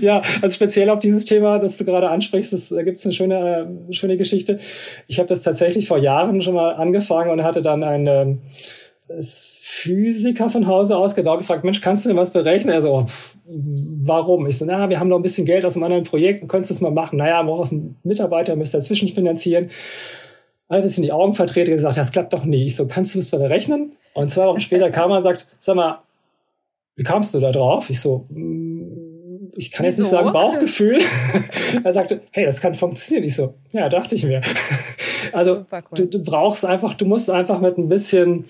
ja, also speziell auf dieses Thema, das du gerade ansprichst, da gibt es eine schöne, äh, schöne Geschichte. Ich habe das tatsächlich vor Jahren schon mal angefangen und hatte dann einen äh, Physiker von Hause aus genau gefragt, Mensch, kannst du denn was berechnen? Er so, oh, warum? Ich so, na, wir haben noch ein bisschen Geld aus einem anderen Projekt, du könntest das mal machen. Naja, brauchst einen Mitarbeiter, müsst dazwischen finanzieren alle ein bisschen die Augen verdreht und gesagt, das klappt doch nie. Ich so, kannst du das mal rechnen? Und zwei Wochen später kam er und sagt, sag mal, wie kamst du da drauf? Ich so, mm, ich kann jetzt nicht sagen Bauchgefühl. er sagte, hey, das kann funktionieren. Ich so, ja, dachte ich mir. Also cool. du, du, brauchst einfach, du musst einfach mit ein bisschen